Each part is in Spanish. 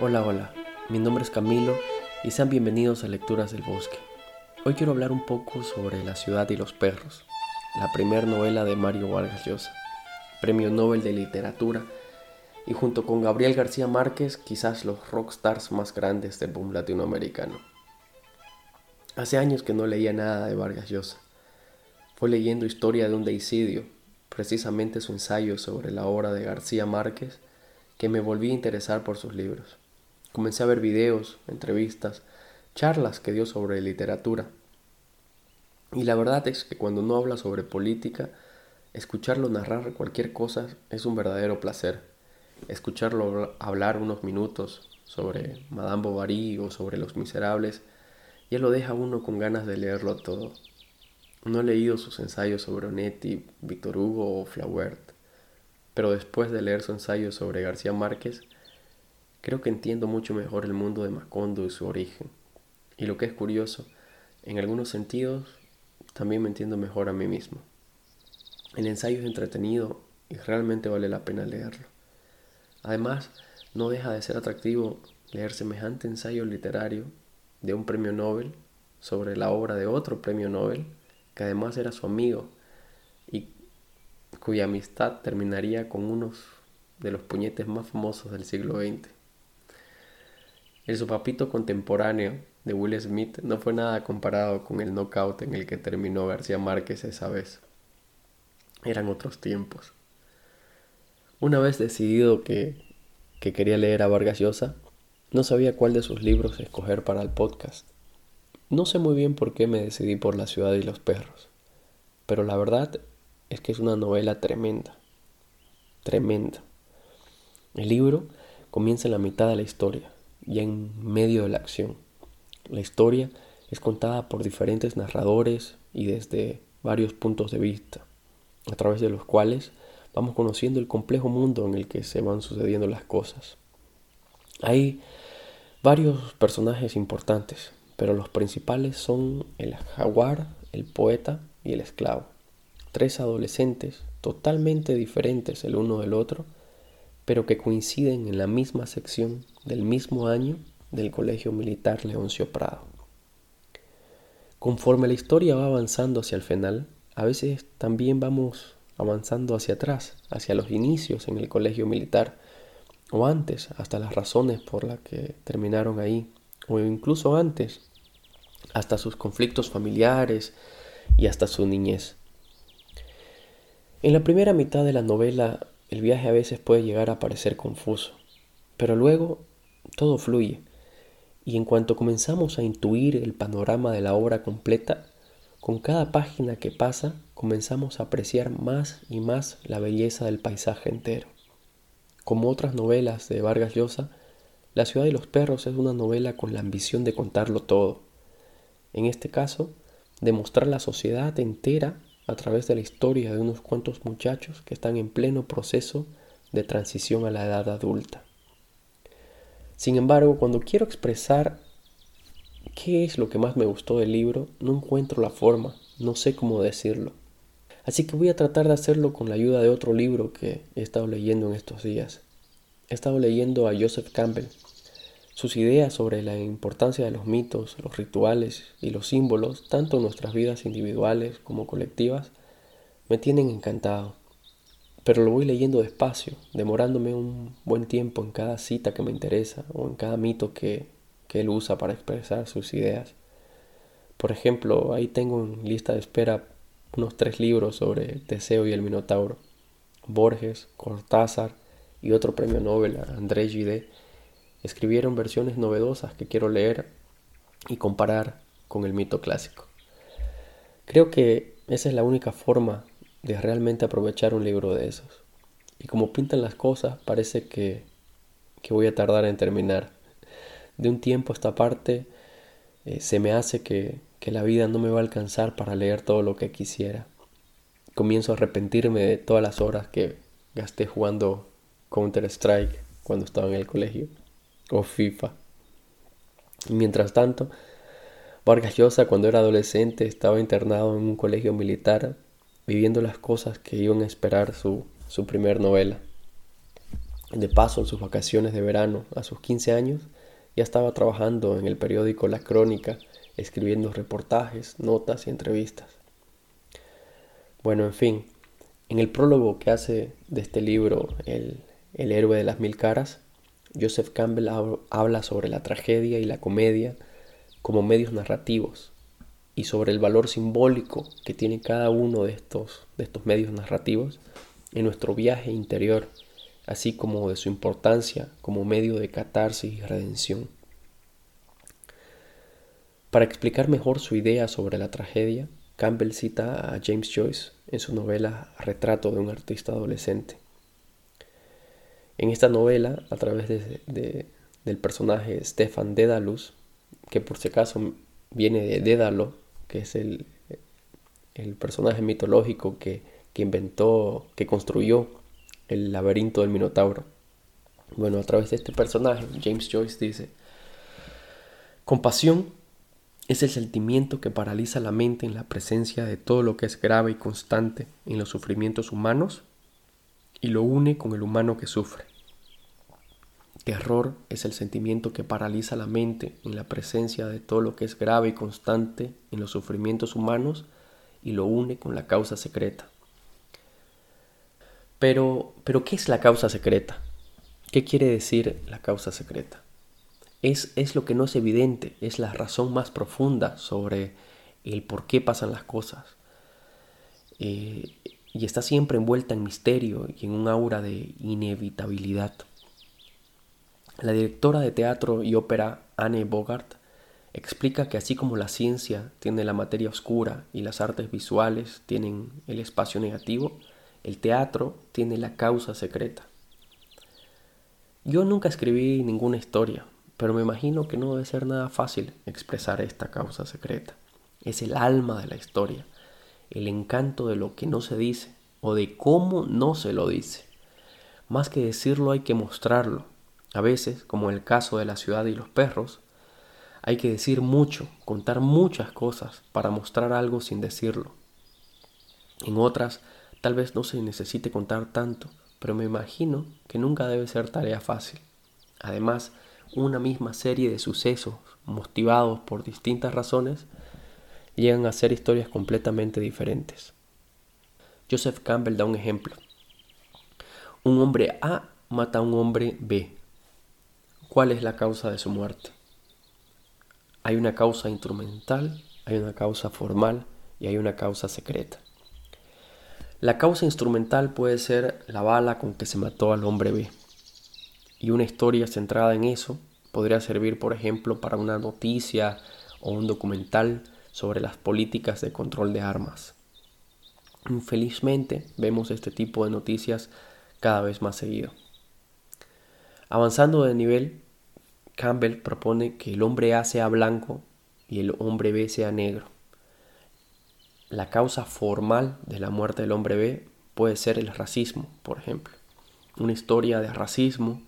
Hola, hola, mi nombre es Camilo y sean bienvenidos a Lecturas del Bosque. Hoy quiero hablar un poco sobre La ciudad y los perros, la primera novela de Mario Vargas Llosa, premio Nobel de Literatura y junto con Gabriel García Márquez quizás los rockstars más grandes del boom latinoamericano. Hace años que no leía nada de Vargas Llosa. Fue leyendo Historia de un deicidio, precisamente su ensayo sobre la obra de García Márquez, que me volví a interesar por sus libros. Comencé a ver videos, entrevistas, charlas que dio sobre literatura. Y la verdad es que cuando no habla sobre política, escucharlo narrar cualquier cosa es un verdadero placer. Escucharlo hablar unos minutos sobre Madame Bovary o sobre Los Miserables, ya lo deja uno con ganas de leerlo todo. No he leído sus ensayos sobre Onetti, Víctor Hugo o Flaubert, pero después de leer su ensayo sobre García Márquez, Creo que entiendo mucho mejor el mundo de Macondo y su origen. Y lo que es curioso, en algunos sentidos, también me entiendo mejor a mí mismo. El ensayo es entretenido y realmente vale la pena leerlo. Además, no deja de ser atractivo leer semejante ensayo literario de un premio Nobel sobre la obra de otro premio Nobel, que además era su amigo y cuya amistad terminaría con unos de los puñetes más famosos del siglo XX. El sopapito contemporáneo de Will Smith no fue nada comparado con el knockout en el que terminó García Márquez esa vez. Eran otros tiempos. Una vez decidido que, que quería leer a Vargas Llosa, no sabía cuál de sus libros escoger para el podcast. No sé muy bien por qué me decidí por La ciudad y los perros, pero la verdad es que es una novela tremenda, tremenda. El libro comienza en la mitad de la historia, y en medio de la acción. La historia es contada por diferentes narradores y desde varios puntos de vista, a través de los cuales vamos conociendo el complejo mundo en el que se van sucediendo las cosas. Hay varios personajes importantes, pero los principales son el jaguar, el poeta y el esclavo. Tres adolescentes totalmente diferentes el uno del otro, pero que coinciden en la misma sección del mismo año del Colegio Militar Leoncio Prado. Conforme la historia va avanzando hacia el final, a veces también vamos avanzando hacia atrás, hacia los inicios en el colegio militar, o antes, hasta las razones por las que terminaron ahí, o incluso antes, hasta sus conflictos familiares y hasta su niñez. En la primera mitad de la novela, el viaje a veces puede llegar a parecer confuso, pero luego todo fluye. Y en cuanto comenzamos a intuir el panorama de la obra completa, con cada página que pasa comenzamos a apreciar más y más la belleza del paisaje entero. Como otras novelas de Vargas Llosa, La ciudad de los perros es una novela con la ambición de contarlo todo. En este caso, demostrar la sociedad entera a través de la historia de unos cuantos muchachos que están en pleno proceso de transición a la edad adulta. Sin embargo, cuando quiero expresar qué es lo que más me gustó del libro, no encuentro la forma, no sé cómo decirlo. Así que voy a tratar de hacerlo con la ayuda de otro libro que he estado leyendo en estos días. He estado leyendo a Joseph Campbell. Sus ideas sobre la importancia de los mitos, los rituales y los símbolos, tanto en nuestras vidas individuales como colectivas, me tienen encantado pero lo voy leyendo despacio, demorándome un buen tiempo en cada cita que me interesa o en cada mito que, que él usa para expresar sus ideas. Por ejemplo, ahí tengo en lista de espera unos tres libros sobre Teseo y el Minotauro. Borges, Cortázar y otro premio Nobel, André Gide, escribieron versiones novedosas que quiero leer y comparar con el mito clásico. Creo que esa es la única forma de realmente aprovechar un libro de esos. Y como pintan las cosas, parece que, que voy a tardar en terminar. De un tiempo a esta parte eh, se me hace que, que la vida no me va a alcanzar para leer todo lo que quisiera. Comienzo a arrepentirme de todas las horas que gasté jugando Counter-Strike cuando estaba en el colegio o FIFA. Mientras tanto, Vargas Llosa cuando era adolescente estaba internado en un colegio militar viviendo las cosas que iban a esperar su, su primer novela. De paso, en sus vacaciones de verano, a sus 15 años, ya estaba trabajando en el periódico La Crónica, escribiendo reportajes, notas y entrevistas. Bueno, en fin, en el prólogo que hace de este libro, El, el héroe de las mil caras, Joseph Campbell habla sobre la tragedia y la comedia como medios narrativos y sobre el valor simbólico que tiene cada uno de estos, de estos medios narrativos en nuestro viaje interior, así como de su importancia como medio de catarsis y redención. Para explicar mejor su idea sobre la tragedia, Campbell cita a James Joyce en su novela Retrato de un artista adolescente. En esta novela, a través de, del personaje Stefan Dedalus, que por si acaso viene de Dédalo, que es el, el personaje mitológico que, que inventó, que construyó el laberinto del Minotauro. Bueno, a través de este personaje, James Joyce dice, compasión es el sentimiento que paraliza la mente en la presencia de todo lo que es grave y constante en los sufrimientos humanos y lo une con el humano que sufre. Terror es el sentimiento que paraliza la mente en la presencia de todo lo que es grave y constante en los sufrimientos humanos y lo une con la causa secreta. Pero, pero ¿qué es la causa secreta? ¿Qué quiere decir la causa secreta? Es, es lo que no es evidente, es la razón más profunda sobre el por qué pasan las cosas. Eh, y está siempre envuelta en misterio y en un aura de inevitabilidad. La directora de teatro y ópera Anne Bogart explica que así como la ciencia tiene la materia oscura y las artes visuales tienen el espacio negativo, el teatro tiene la causa secreta. Yo nunca escribí ninguna historia, pero me imagino que no debe ser nada fácil expresar esta causa secreta. Es el alma de la historia, el encanto de lo que no se dice o de cómo no se lo dice. Más que decirlo hay que mostrarlo, a veces, como en el caso de la ciudad y los perros, hay que decir mucho, contar muchas cosas para mostrar algo sin decirlo. En otras, tal vez no se necesite contar tanto, pero me imagino que nunca debe ser tarea fácil. Además, una misma serie de sucesos, motivados por distintas razones, llegan a ser historias completamente diferentes. Joseph Campbell da un ejemplo. Un hombre A mata a un hombre B ¿Cuál es la causa de su muerte? Hay una causa instrumental, hay una causa formal y hay una causa secreta. La causa instrumental puede ser la bala con que se mató al hombre B. Y una historia centrada en eso podría servir, por ejemplo, para una noticia o un documental sobre las políticas de control de armas. Infelizmente vemos este tipo de noticias cada vez más seguido. Avanzando de nivel, Campbell propone que el hombre A sea blanco y el hombre B sea negro. La causa formal de la muerte del hombre B puede ser el racismo, por ejemplo. Una historia de racismo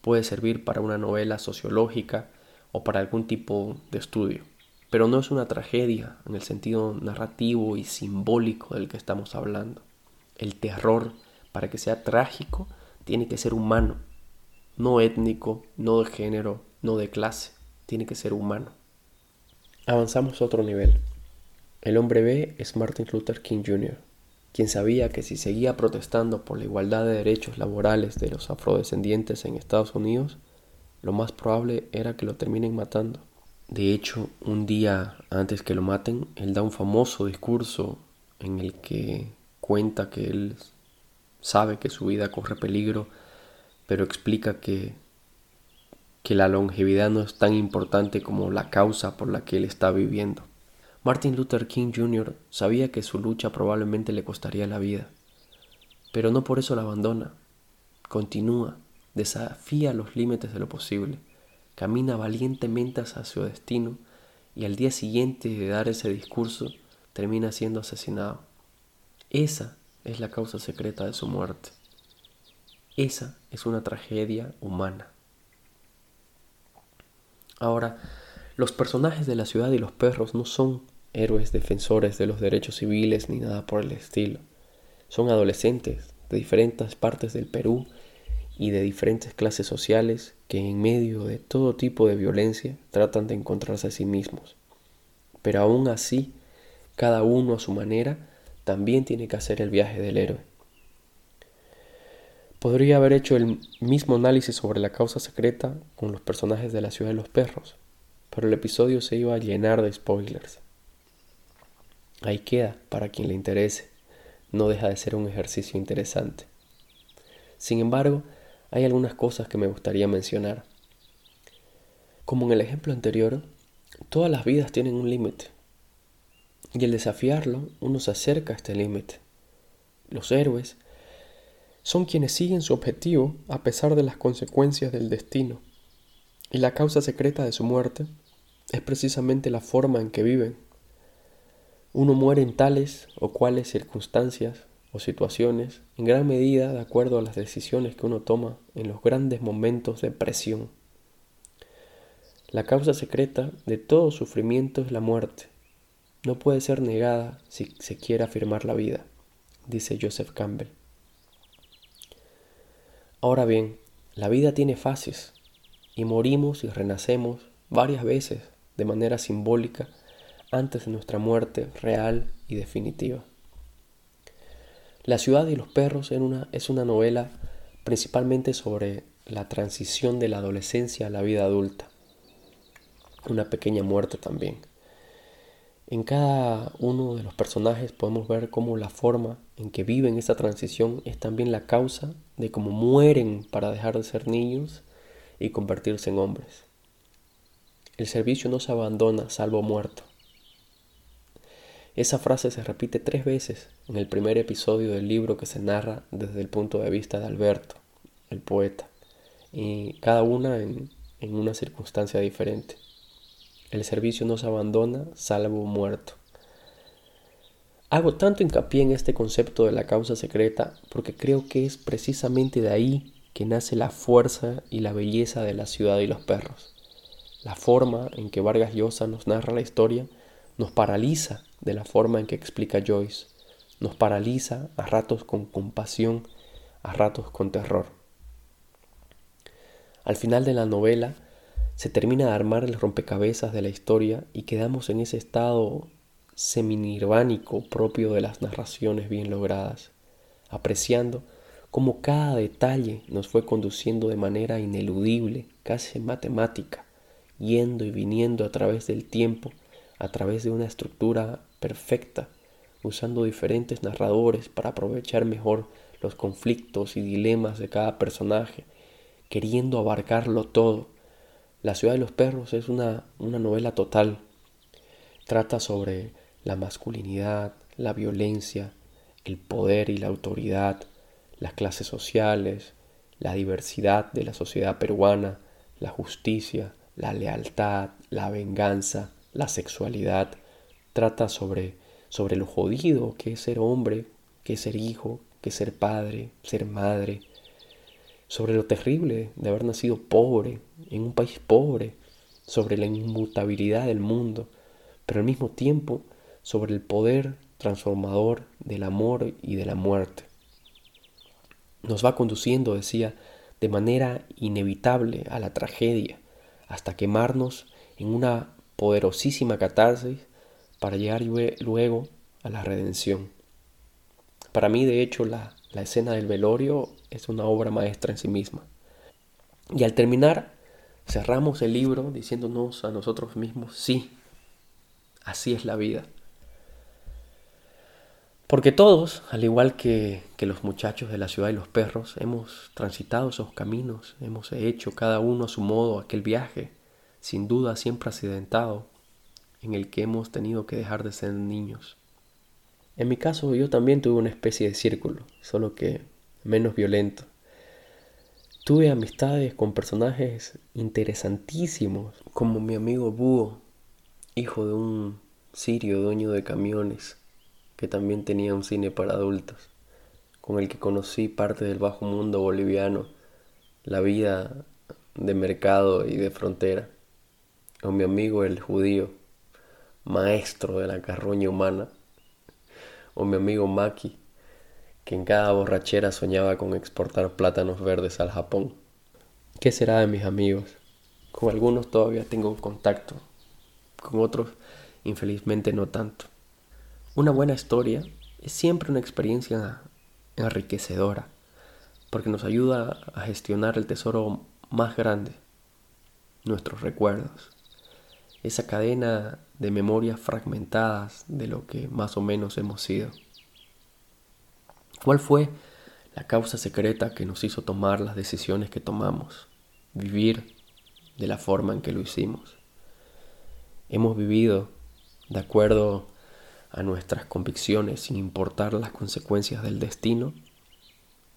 puede servir para una novela sociológica o para algún tipo de estudio, pero no es una tragedia en el sentido narrativo y simbólico del que estamos hablando. El terror, para que sea trágico, tiene que ser humano, no étnico, no de género, no de clase, tiene que ser humano. Avanzamos a otro nivel. El hombre B es Martin Luther King Jr., quien sabía que si seguía protestando por la igualdad de derechos laborales de los afrodescendientes en Estados Unidos, lo más probable era que lo terminen matando. De hecho, un día antes que lo maten, él da un famoso discurso en el que cuenta que él sabe que su vida corre peligro pero explica que, que la longevidad no es tan importante como la causa por la que él está viviendo. Martin Luther King Jr. sabía que su lucha probablemente le costaría la vida, pero no por eso la abandona. Continúa, desafía los límites de lo posible, camina valientemente hacia su destino y al día siguiente de dar ese discurso termina siendo asesinado. Esa es la causa secreta de su muerte. Esa es una tragedia humana. Ahora, los personajes de la ciudad y los perros no son héroes defensores de los derechos civiles ni nada por el estilo. Son adolescentes de diferentes partes del Perú y de diferentes clases sociales que en medio de todo tipo de violencia tratan de encontrarse a sí mismos. Pero aún así, cada uno a su manera también tiene que hacer el viaje del héroe. Podría haber hecho el mismo análisis sobre la causa secreta con los personajes de la ciudad de los perros, pero el episodio se iba a llenar de spoilers. Ahí queda para quien le interese, no deja de ser un ejercicio interesante. Sin embargo, hay algunas cosas que me gustaría mencionar. Como en el ejemplo anterior, todas las vidas tienen un límite. Y al desafiarlo, uno se acerca a este límite. Los héroes son quienes siguen su objetivo a pesar de las consecuencias del destino. Y la causa secreta de su muerte es precisamente la forma en que viven. Uno muere en tales o cuales circunstancias o situaciones, en gran medida de acuerdo a las decisiones que uno toma en los grandes momentos de presión. La causa secreta de todo sufrimiento es la muerte. No puede ser negada si se quiere afirmar la vida, dice Joseph Campbell. Ahora bien, la vida tiene fases y morimos y renacemos varias veces de manera simbólica antes de nuestra muerte real y definitiva. La ciudad y los perros es una novela principalmente sobre la transición de la adolescencia a la vida adulta. Una pequeña muerte también. En cada uno de los personajes podemos ver cómo la forma en que viven esa transición es también la causa de cómo mueren para dejar de ser niños y convertirse en hombres. El servicio no se abandona salvo muerto. Esa frase se repite tres veces en el primer episodio del libro que se narra desde el punto de vista de Alberto, el poeta, y cada una en una circunstancia diferente. El servicio no se abandona salvo muerto. Hago tanto hincapié en este concepto de la causa secreta porque creo que es precisamente de ahí que nace la fuerza y la belleza de la ciudad y los perros. La forma en que Vargas Llosa nos narra la historia nos paraliza de la forma en que explica Joyce, nos paraliza a ratos con compasión, a ratos con terror. Al final de la novela se termina de armar el rompecabezas de la historia y quedamos en ese estado seminirvánico propio de las narraciones bien logradas, apreciando cómo cada detalle nos fue conduciendo de manera ineludible, casi matemática, yendo y viniendo a través del tiempo, a través de una estructura perfecta, usando diferentes narradores para aprovechar mejor los conflictos y dilemas de cada personaje, queriendo abarcarlo todo. La ciudad de los perros es una, una novela total. Trata sobre la masculinidad, la violencia, el poder y la autoridad, las clases sociales, la diversidad de la sociedad peruana, la justicia, la lealtad, la venganza, la sexualidad. Trata sobre, sobre lo jodido que es ser hombre, que es ser hijo, que es ser padre, ser madre, sobre lo terrible de haber nacido pobre, en un país pobre, sobre la inmutabilidad del mundo, pero al mismo tiempo sobre el poder transformador del amor y de la muerte. Nos va conduciendo, decía, de manera inevitable a la tragedia, hasta quemarnos en una poderosísima catarsis para llegar luego a la redención. Para mí, de hecho, la, la escena del velorio es una obra maestra en sí misma. Y al terminar, cerramos el libro diciéndonos a nosotros mismos, sí, así es la vida. Porque todos, al igual que, los muchachos de la ciudad y los perros, hemos transitado esos caminos, hemos hecho cada uno a su modo aquel viaje, sin duda siempre accidentado, en el que hemos tenido que dejar de ser niños. En mi caso yo también tuve una especie de círculo, solo que menos violento. Tuve amistades con personajes interesantísimos, como mi amigo Búho, hijo de un sirio dueño de camiones, que también tenía un cine para adultos, con el que conocí parte del bajo mundo boliviano, la vida de mercado y de frontera, con mi amigo el judío, maestro de la carroña humana, o mi amigo Maki, que en cada borrachera soñaba con exportar plátanos verdes al Japón. ¿Qué será de mis amigos? Con algunos todavía tengo contacto, con otros infelizmente no tanto. Una buena historia es siempre una experiencia enriquecedora, porque nos ayuda a gestionar el tesoro más grande, nuestros recuerdos, esa cadena de memorias fragmentadas de lo que más o menos hemos sido. ¿Cuál fue la causa secreta que nos hizo tomar las decisiones que tomamos? Vivir de la forma en que lo hicimos. Hemos vivido de acuerdo a nuestras convicciones sin importar las consecuencias del destino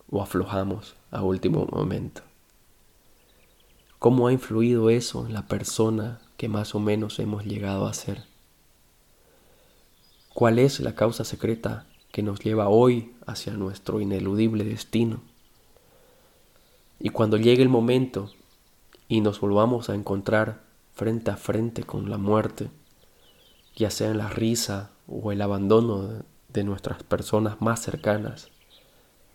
o aflojamos a último momento. ¿Cómo ha influido eso en la persona que más o menos hemos llegado a ser? ¿Cuál es la causa secreta que nos lleva hoy hacia nuestro ineludible destino? Y cuando llegue el momento y nos volvamos a encontrar frente a frente con la muerte, ya sea en la risa o el abandono de nuestras personas más cercanas,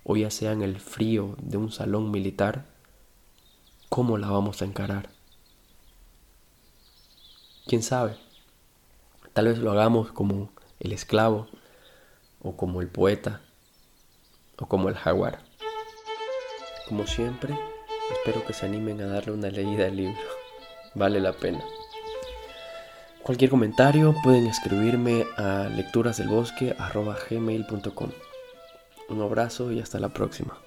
o ya sea en el frío de un salón militar, ¿cómo la vamos a encarar? ¿Quién sabe? Tal vez lo hagamos como el esclavo, o como el poeta, o como el jaguar. Como siempre, espero que se animen a darle una leída al libro. Vale la pena. Cualquier comentario pueden escribirme a lecturasdelbosque.gmail.com Un abrazo y hasta la próxima.